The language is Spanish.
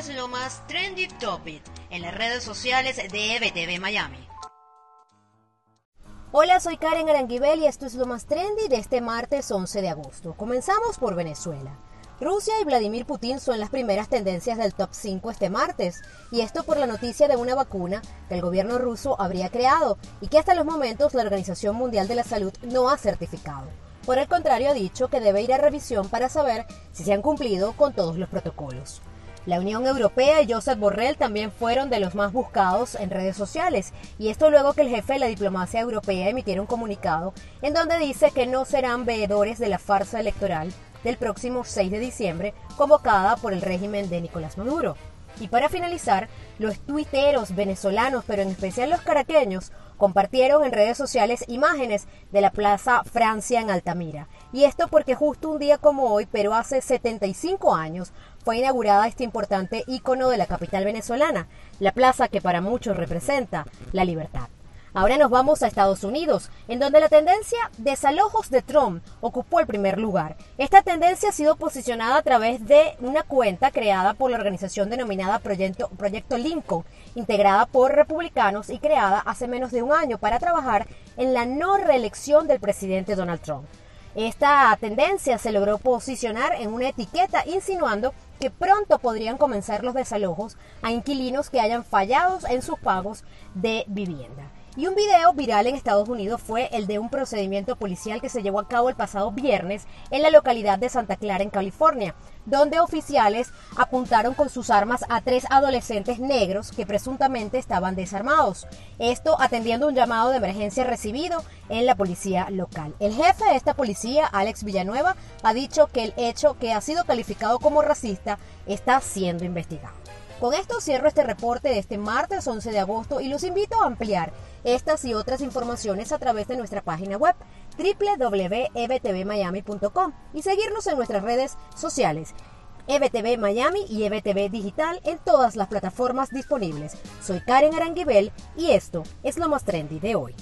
es lo más trendy topic en las redes sociales de EBTV Miami. Hola, soy Karen Aranguibel y esto es lo más trendy de este martes 11 de agosto. Comenzamos por Venezuela. Rusia y Vladimir Putin son las primeras tendencias del top 5 este martes, y esto por la noticia de una vacuna que el gobierno ruso habría creado y que hasta los momentos la Organización Mundial de la Salud no ha certificado. Por el contrario, ha dicho que debe ir a revisión para saber si se han cumplido con todos los protocolos. La Unión Europea y Josep Borrell también fueron de los más buscados en redes sociales, y esto luego que el jefe de la diplomacia europea emitiera un comunicado en donde dice que no serán veedores de la farsa electoral del próximo 6 de diciembre convocada por el régimen de Nicolás Maduro. Y para finalizar, los tuiteros venezolanos, pero en especial los caraqueños, compartieron en redes sociales imágenes de la Plaza Francia en Altamira. Y esto porque justo un día como hoy, pero hace 75 años, fue inaugurada este importante ícono de la capital venezolana, la plaza que para muchos representa la libertad. Ahora nos vamos a Estados Unidos, en donde la tendencia desalojos de Trump ocupó el primer lugar. Esta tendencia ha sido posicionada a través de una cuenta creada por la organización denominada Proyecto, Proyecto Lincoln, integrada por republicanos y creada hace menos de un año para trabajar en la no reelección del presidente Donald Trump. Esta tendencia se logró posicionar en una etiqueta insinuando que pronto podrían comenzar los desalojos a inquilinos que hayan fallado en sus pagos de vivienda. Y un video viral en Estados Unidos fue el de un procedimiento policial que se llevó a cabo el pasado viernes en la localidad de Santa Clara, en California, donde oficiales apuntaron con sus armas a tres adolescentes negros que presuntamente estaban desarmados. Esto atendiendo un llamado de emergencia recibido en la policía local. El jefe de esta policía, Alex Villanueva, ha dicho que el hecho que ha sido calificado como racista está siendo investigado. Con esto cierro este reporte de este martes 11 de agosto y los invito a ampliar estas y otras informaciones a través de nuestra página web www.ebtvmiami.com y seguirnos en nuestras redes sociales. EBTV Miami y EBTV Digital en todas las plataformas disponibles. Soy Karen Aranguibel y esto es lo más trendy de hoy.